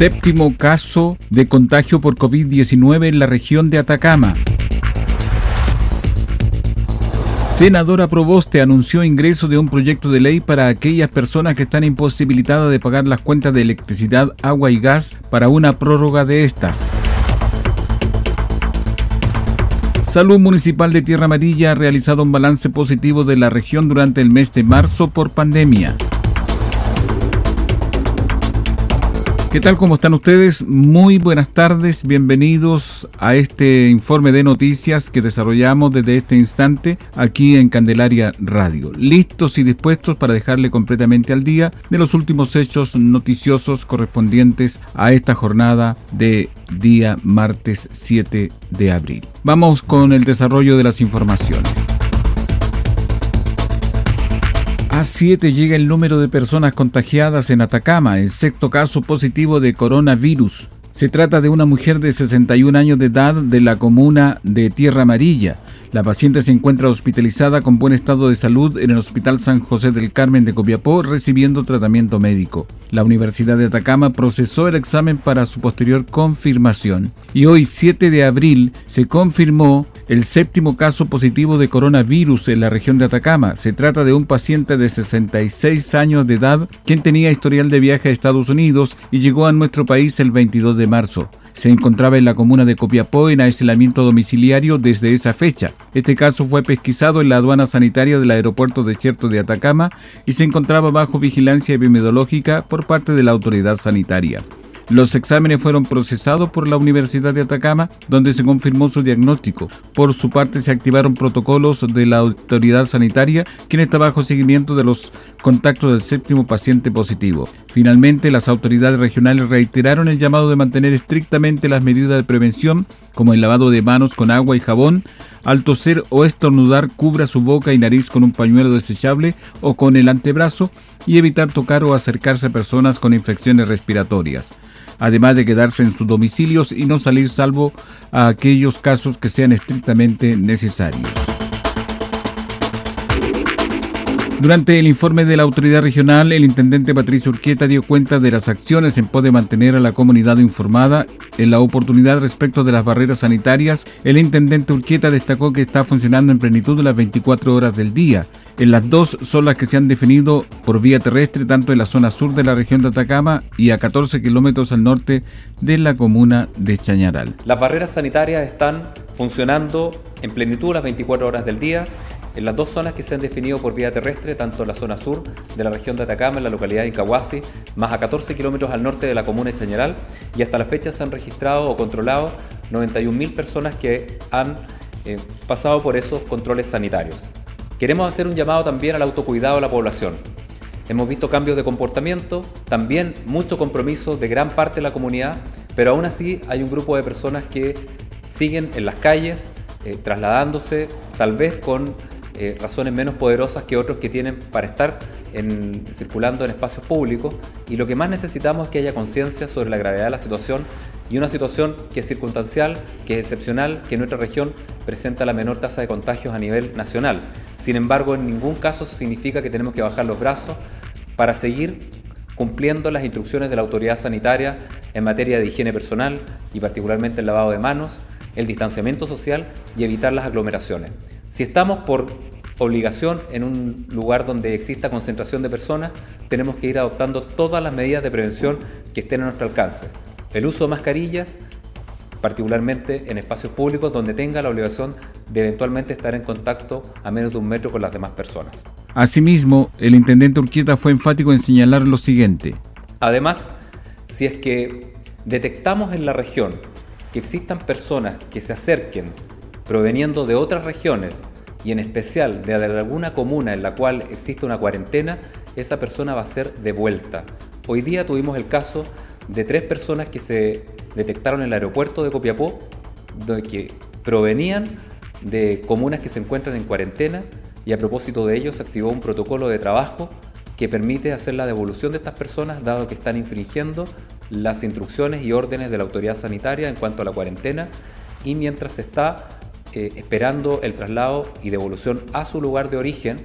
Séptimo caso de contagio por COVID-19 en la región de Atacama. Senadora Proboste anunció ingreso de un proyecto de ley para aquellas personas que están imposibilitadas de pagar las cuentas de electricidad, agua y gas para una prórroga de estas. Salud Municipal de Tierra Amarilla ha realizado un balance positivo de la región durante el mes de marzo por pandemia. ¿Qué tal? ¿Cómo están ustedes? Muy buenas tardes, bienvenidos a este informe de noticias que desarrollamos desde este instante aquí en Candelaria Radio. Listos y dispuestos para dejarle completamente al día de los últimos hechos noticiosos correspondientes a esta jornada de día martes 7 de abril. Vamos con el desarrollo de las informaciones. A 7 llega el número de personas contagiadas en Atacama, el sexto caso positivo de coronavirus. Se trata de una mujer de 61 años de edad de la comuna de Tierra Amarilla. La paciente se encuentra hospitalizada con buen estado de salud en el Hospital San José del Carmen de Copiapó recibiendo tratamiento médico. La Universidad de Atacama procesó el examen para su posterior confirmación. Y hoy, 7 de abril, se confirmó el séptimo caso positivo de coronavirus en la región de Atacama. Se trata de un paciente de 66 años de edad quien tenía historial de viaje a Estados Unidos y llegó a nuestro país el 22 de marzo. Se encontraba en la comuna de Copiapó en aislamiento domiciliario desde esa fecha. Este caso fue pesquisado en la aduana sanitaria del aeropuerto de Cierto de Atacama y se encontraba bajo vigilancia epidemiológica por parte de la autoridad sanitaria. Los exámenes fueron procesados por la Universidad de Atacama, donde se confirmó su diagnóstico. Por su parte, se activaron protocolos de la autoridad sanitaria, quien está bajo seguimiento de los contactos del séptimo paciente positivo. Finalmente, las autoridades regionales reiteraron el llamado de mantener estrictamente las medidas de prevención, como el lavado de manos con agua y jabón, al toser o estornudar, cubra su boca y nariz con un pañuelo desechable o con el antebrazo y evitar tocar o acercarse a personas con infecciones respiratorias además de quedarse en sus domicilios y no salir salvo a aquellos casos que sean estrictamente necesarios. Durante el informe de la autoridad regional, el intendente Patricio Urquieta dio cuenta de las acciones en pos de mantener a la comunidad informada. En la oportunidad respecto de las barreras sanitarias, el intendente Urquieta destacó que está funcionando en plenitud las 24 horas del día. En las dos son las que se han definido por vía terrestre, tanto en la zona sur de la región de Atacama y a 14 kilómetros al norte de la comuna de Chañaral. Las barreras sanitarias están funcionando en plenitud las 24 horas del día en las dos zonas que se han definido por vía terrestre, tanto en la zona sur de la región de Atacama, en la localidad de Incahuasi, más a 14 kilómetros al norte de la comuna de Chañaral, y hasta la fecha se han registrado o controlado 91.000 personas que han eh, pasado por esos controles sanitarios. Queremos hacer un llamado también al autocuidado de la población. Hemos visto cambios de comportamiento, también mucho compromiso de gran parte de la comunidad, pero aún así hay un grupo de personas que siguen en las calles, eh, trasladándose, tal vez con eh, razones menos poderosas que otros que tienen para estar circulando en espacios públicos y lo que más necesitamos es que haya conciencia sobre la gravedad de la situación y una situación que es circunstancial, que es excepcional, que en nuestra región presenta la menor tasa de contagios a nivel nacional. Sin embargo, en ningún caso significa que tenemos que bajar los brazos para seguir cumpliendo las instrucciones de la autoridad sanitaria en materia de higiene personal y particularmente el lavado de manos, el distanciamiento social y evitar las aglomeraciones. Si estamos por obligación en un lugar donde exista concentración de personas, tenemos que ir adoptando todas las medidas de prevención que estén a nuestro alcance. El uso de mascarillas, particularmente en espacios públicos donde tenga la obligación de eventualmente estar en contacto a menos de un metro con las demás personas. Asimismo, el intendente Urquieta fue enfático en señalar lo siguiente. Además, si es que detectamos en la región que existan personas que se acerquen proveniendo de otras regiones y en especial de alguna comuna en la cual existe una cuarentena, esa persona va a ser devuelta. Hoy día tuvimos el caso de tres personas que se detectaron en el aeropuerto de Copiapó, que provenían de comunas que se encuentran en cuarentena y a propósito de ello se activó un protocolo de trabajo que permite hacer la devolución de estas personas dado que están infringiendo las instrucciones y órdenes de la autoridad sanitaria en cuanto a la cuarentena y mientras está eh, esperando el traslado y devolución a su lugar de origen,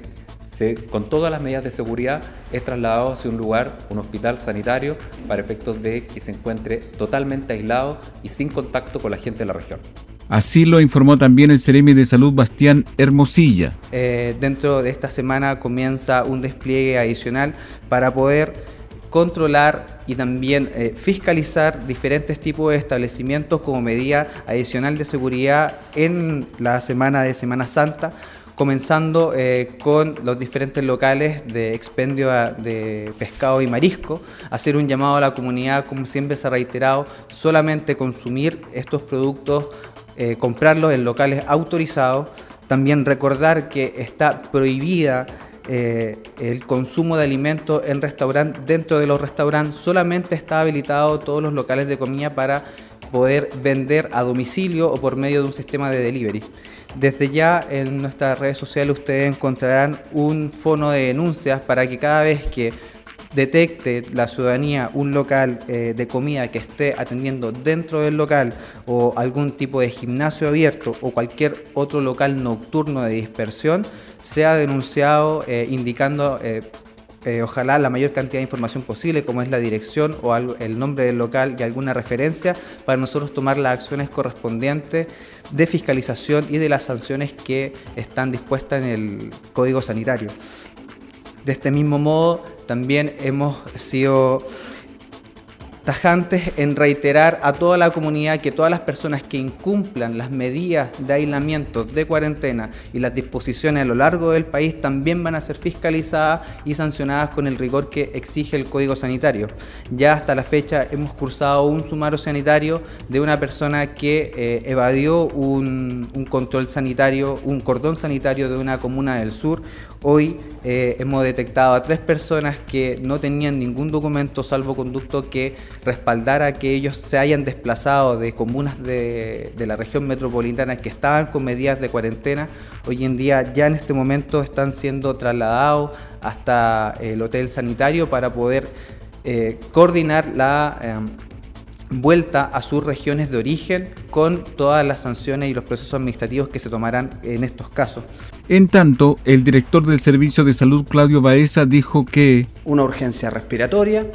se, con todas las medidas de seguridad es trasladado hacia un lugar, un hospital sanitario, para efectos de que se encuentre totalmente aislado y sin contacto con la gente de la región. Así lo informó también el Ceremi de Salud Bastián Hermosilla. Eh, dentro de esta semana comienza un despliegue adicional para poder controlar y también eh, fiscalizar diferentes tipos de establecimientos como medida adicional de seguridad en la semana de Semana Santa, comenzando eh, con los diferentes locales de expendio de pescado y marisco, hacer un llamado a la comunidad, como siempre se ha reiterado, solamente consumir estos productos, eh, comprarlos en locales autorizados, también recordar que está prohibida eh, el consumo de alimentos en restaurante, dentro de los restaurantes solamente está habilitado todos los locales de comida para poder vender a domicilio o por medio de un sistema de delivery. Desde ya en nuestras redes sociales ustedes encontrarán un fono de denuncias para que cada vez que detecte la ciudadanía un local eh, de comida que esté atendiendo dentro del local o algún tipo de gimnasio abierto o cualquier otro local nocturno de dispersión, sea denunciado eh, indicando eh, ojalá la mayor cantidad de información posible, como es la dirección o el nombre del local y alguna referencia, para nosotros tomar las acciones correspondientes de fiscalización y de las sanciones que están dispuestas en el Código Sanitario. De este mismo modo, también hemos sido tajantes en reiterar a toda la comunidad que todas las personas que incumplan las medidas de aislamiento, de cuarentena y las disposiciones a lo largo del país también van a ser fiscalizadas y sancionadas con el rigor que exige el Código Sanitario. Ya hasta la fecha hemos cursado un sumario sanitario de una persona que eh, evadió un, control sanitario, un cordón sanitario de una comuna del sur, Hoy eh, hemos detectado a tres personas que no tenían ningún documento salvoconducto que respaldara que ellos se hayan desplazado de comunas de, la región metropolitana que estaban con medidas de cuarentena. Hoy en día ya en este momento están siendo trasladados hasta el hotel sanitario para poder eh, coordinar la em, vuelta a sus regiones de origen con todas las sanciones y los procesos administrativos que se tomarán en estos casos. En tanto, el director del Servicio de Salud, Claudio Baeza, dijo que... Una urgencia respiratoria,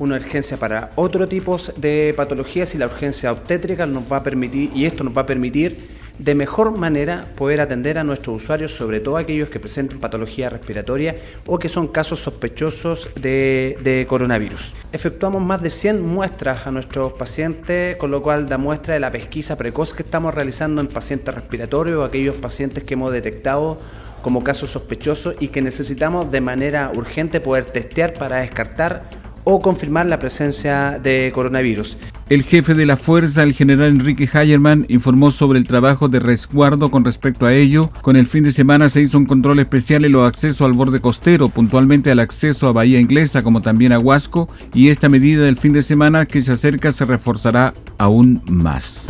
una urgencia para otro tipo de patologías y la urgencia obstétrica nos va a permitir, y esto nos va a permitir de mejor manera poder atender a nuestros usuarios, sobre todo aquellos que presenten patología respiratoria o que son casos sospechosos de, coronavirus. Efectuamos más de 100 muestras a nuestros pacientes, con lo cual da muestra de la pesquisa precoz que estamos realizando en pacientes respiratorios o aquellos pacientes que hemos detectado como casos sospechosos y que necesitamos de manera urgente poder testear para descartar o confirmar la presencia de coronavirus. El jefe de la fuerza, el general Enrique Hayerman, informó sobre el trabajo de resguardo con respecto a ello. Con el fin de semana se hizo un control especial en los accesos al borde costero, puntualmente al acceso a Bahía Inglesa como también a Huasco, y esta medida del fin de semana que se acerca se reforzará aún más.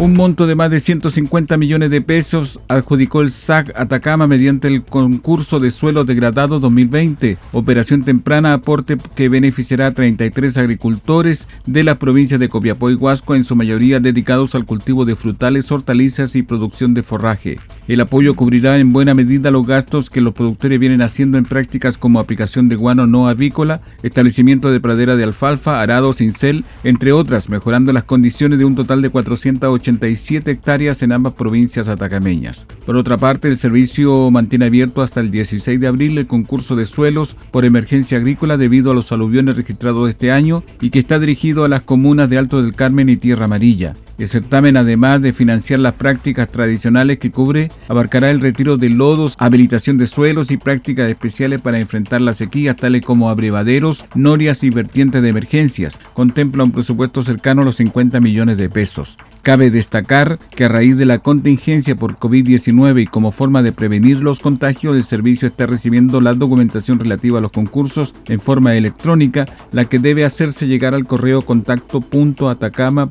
Un monto de más de 150 millones de pesos adjudicó el SAC Atacama mediante el concurso de suelo degradado 2020, operación temprana aporte que beneficiará a 33 agricultores de la provincia de Copiapó y Huasco, en su mayoría dedicados al cultivo de frutales, hortalizas y producción de forraje. El apoyo cubrirá en buena medida los gastos que los productores vienen haciendo en prácticas como aplicación de guano no avícola, establecimiento de pradera de alfalfa, arado, cincel, entre otras, mejorando las condiciones de un total de 480 87 hectáreas en ambas provincias atacameñas. Por otra parte, el servicio mantiene abierto hasta el 16 de abril el concurso de suelos por emergencia agrícola debido a los aluviones registrados este año y que está dirigido a las comunas de Alto del Carmen y Tierra Amarilla. El certamen, además de financiar las prácticas tradicionales que cubre, abarcará el retiro de lodos, habilitación de suelos y prácticas especiales para enfrentar las sequías, tales como abrevaderos, norias y vertientes de emergencias. Contempla un presupuesto cercano a los 50 millones de pesos. Cabe destacar que a raíz de la contingencia por COVID-19 y como forma de prevenir los contagios, el servicio está recibiendo la documentación relativa a los concursos en forma electrónica, la que debe hacerse llegar al correo contacto.atacama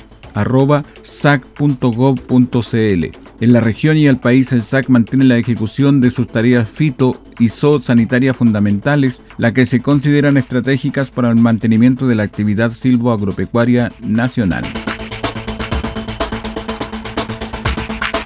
sac.gov.cl. En la región y el país, el SAC mantiene la ejecución de sus tareas fito y sanitarias fundamentales, las que se consideran estratégicas para el mantenimiento de la actividad silvoagropecuaria nacional.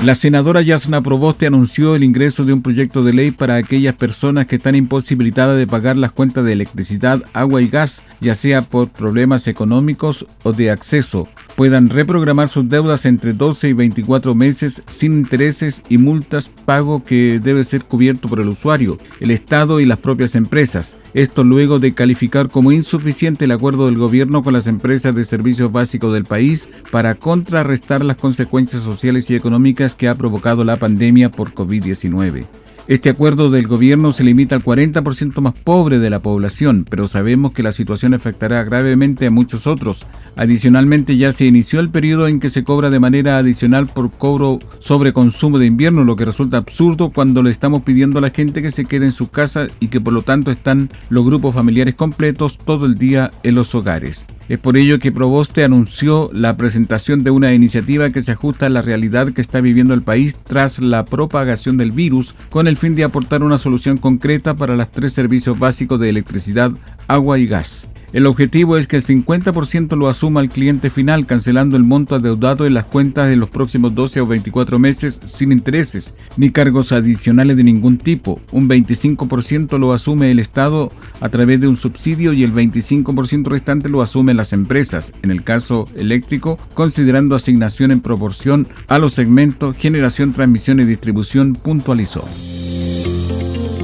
La senadora Yasna Proboste anunció el ingreso de un proyecto de ley para aquellas personas que están imposibilitadas de pagar las cuentas de electricidad, agua y gas, ya sea por problemas económicos o de acceso, puedan reprogramar sus deudas entre 12 y 24 meses sin intereses y multas, pago que debe ser cubierto por el usuario, el Estado y las propias empresas. Esto luego de calificar como insuficiente el acuerdo del gobierno con las empresas de servicios básicos del país para contrarrestar las consecuencias sociales y económicas que ha provocado la pandemia por COVID-19. Este acuerdo del gobierno se limita al 40% más pobre de la población, pero sabemos que la situación afectará gravemente a muchos otros. Adicionalmente ya se inició el periodo en que se cobra de manera adicional por cobro sobre consumo de invierno, lo que resulta absurdo cuando le estamos pidiendo a la gente que se quede en sus casas y que por lo tanto están los grupos familiares completos todo el día en los hogares. Es por ello que Proboste anunció la presentación de una iniciativa que se ajusta a la realidad que está viviendo el país tras la propagación del virus, con el fin de aportar una solución concreta para los tres servicios básicos de electricidad, agua y gas. El objetivo es que el 50% lo asuma el cliente final, cancelando el monto adeudado en las cuentas en los próximos 12 o 24 meses sin intereses ni cargos adicionales de ningún tipo. Un 25% lo asume el Estado a través de un subsidio y el 25% restante lo asumen las empresas, en el caso eléctrico, considerando asignación en proporción a los segmentos generación, transmisión y distribución, puntualizó.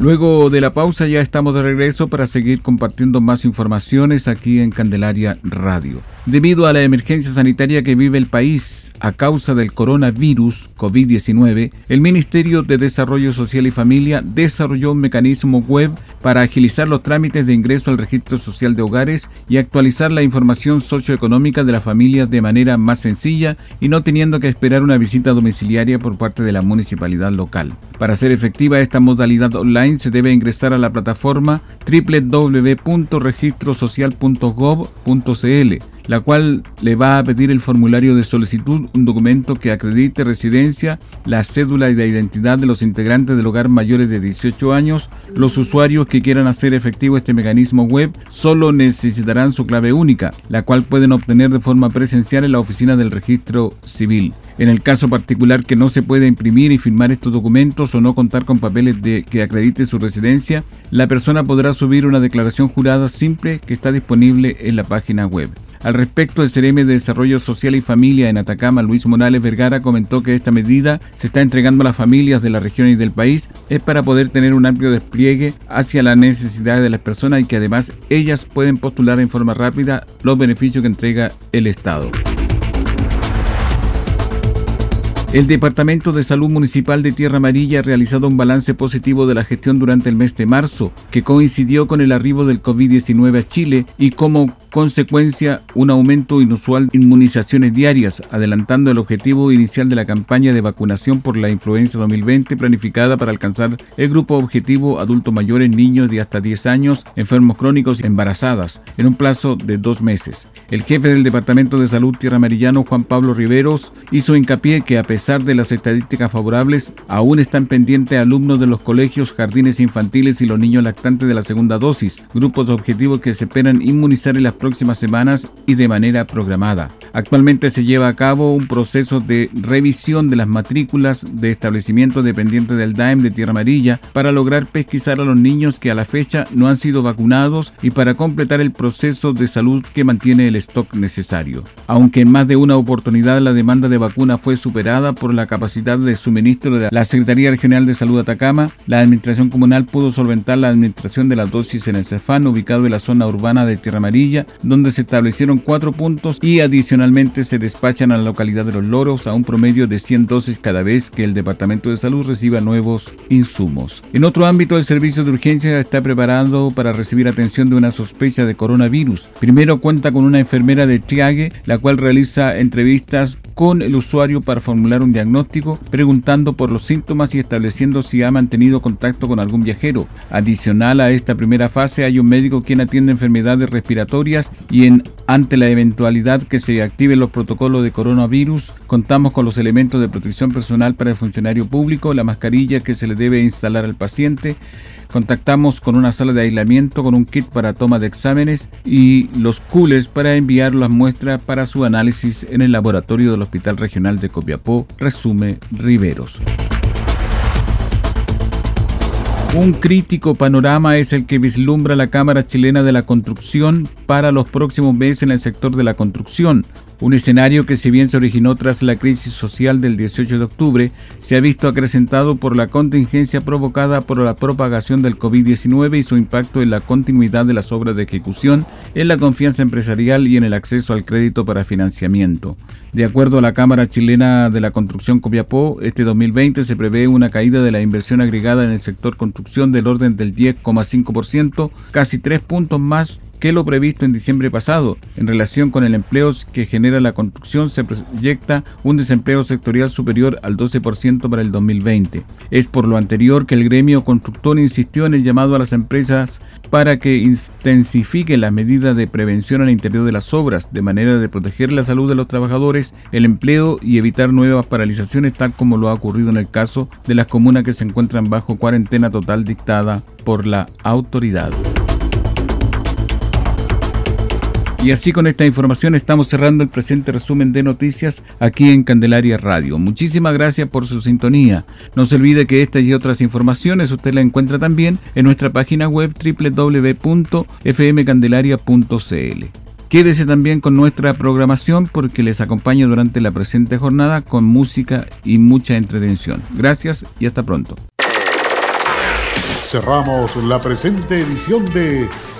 Luego de la pausa ya estamos de regreso para seguir compartiendo más informaciones aquí en Candelaria Radio. Debido a la emergencia sanitaria que vive el país a causa del coronavirus COVID-19, el Ministerio de Desarrollo Social y Familia desarrolló un mecanismo web para agilizar los trámites de ingreso al registro social de hogares y actualizar la información socioeconómica de las familias de manera más sencilla y no teniendo que esperar una visita domiciliaria por parte de la municipalidad local. Para hacer efectiva esta modalidad online se debe ingresar a la plataforma www.registrosocial.gov.cl la cual le va a pedir el formulario de solicitud, un documento que acredite residencia, la cédula la identidad de los integrantes del hogar mayores de 18 años. Los usuarios que quieran hacer efectivo este mecanismo web solo necesitarán su clave única, la cual pueden obtener de forma presencial en la oficina del registro civil. En el caso particular que no se pueda imprimir y firmar estos documentos o no contar con papeles de que acredite su residencia, la persona podrá subir una declaración jurada simple que está disponible en la página web. Al respecto, el CRM de Desarrollo Social y Familia en Atacama, Luis Morales Vergara, comentó que esta medida se está entregando a las familias de la región y del país es para poder tener un amplio despliegue hacia las necesidades de las personas y que además ellas pueden postular en forma rápida los beneficios que entrega el Estado. El Departamento de Salud Municipal de Tierra Amarilla ha realizado un balance positivo de la gestión durante el mes de marzo, que coincidió con el arribo del COVID-19 a Chile y como consecuencia un aumento inusual de inmunizaciones diarias, adelantando el objetivo inicial de la campaña de vacunación por la influenza 2020 planificada para alcanzar el grupo objetivo adultos mayores, niños de hasta 10 años, enfermos crónicos y embarazadas, en un plazo de dos meses. El jefe del Departamento de Salud Tierra Amarillano, Juan Pablo Riveros, hizo hincapié que a pesar de las estadísticas favorables, aún están pendientes alumnos de los colegios, jardines infantiles y los niños lactantes de la segunda dosis, grupos objetivos que se esperan inmunizar en las próximas semanas y de manera programada. Actualmente se lleva a cabo un proceso de revisión de las matrículas de establecimientos dependientes del DAEM de Tierra Amarilla para lograr pesquisar a los niños que a la fecha no han sido vacunados y para completar el proceso de salud que mantiene el stock necesario. Aunque en más de una oportunidad la demanda de vacuna fue superada por la capacidad de suministro de la Secretaría Regional de Salud Atacama, la Administración Comunal pudo solventar la administración de las dosis en el Cefán ubicado en la zona urbana de Tierra Amarilla donde se establecieron cuatro puntos y adicionalmente se despachan a la localidad de Los Loros a un promedio de 100 dosis cada vez que el Departamento de Salud reciba nuevos insumos. En otro ámbito, el servicio de urgencia está preparado para recibir atención de una sospecha de coronavirus. Primero cuenta con una enfermera de triague, la cual realiza entrevistas con el usuario para formular un diagnóstico, preguntando por los síntomas y estableciendo si ha mantenido contacto con algún viajero. Adicional a esta primera fase hay un médico quien atiende enfermedades respiratorias y en ante la eventualidad que se activen los protocolos de coronavirus, contamos con los elementos de protección personal para el funcionario público, la mascarilla que se le debe instalar al paciente, Contactamos con una sala de aislamiento con un kit para toma de exámenes y los coolers para enviar las muestras para su análisis en el laboratorio del Hospital Regional de Copiapó, resume Riveros. Un crítico panorama es el que vislumbra la Cámara Chilena de la Construcción para los próximos meses en el sector de la construcción. Un escenario que si bien se originó tras la crisis social del 18 de octubre, se ha visto acrecentado por la contingencia provocada por la propagación del COVID-19 y su impacto en la continuidad de las obras de ejecución, en la confianza empresarial y en el acceso al crédito para financiamiento. De acuerdo a la Cámara Chilena de la Construcción Copiapó, este 2020 se prevé una caída de la inversión agregada en el sector construcción del orden del 10,5%, casi tres puntos más que lo previsto en diciembre pasado. En relación con el empleo que genera la construcción, se proyecta un desempleo sectorial superior al 12% para el 2020. Es por lo anterior que el gremio constructor insistió en el llamado a las empresas para que intensifiquen las medidas de prevención al interior de las obras, de manera de proteger la salud de los trabajadores, el empleo y evitar nuevas paralizaciones, tal como lo ha ocurrido en el caso de las comunas que se encuentran bajo cuarentena total dictada por la autoridad. Y así con esta información estamos cerrando el presente resumen de noticias aquí en Candelaria Radio. Muchísimas gracias por su sintonía. No se olvide que estas y otras informaciones usted la encuentra también en nuestra página web www.fmcandelaria.cl. Quédese también con nuestra programación porque les acompaña durante la presente jornada con música y mucha entretención. Gracias y hasta pronto. Cerramos la presente edición de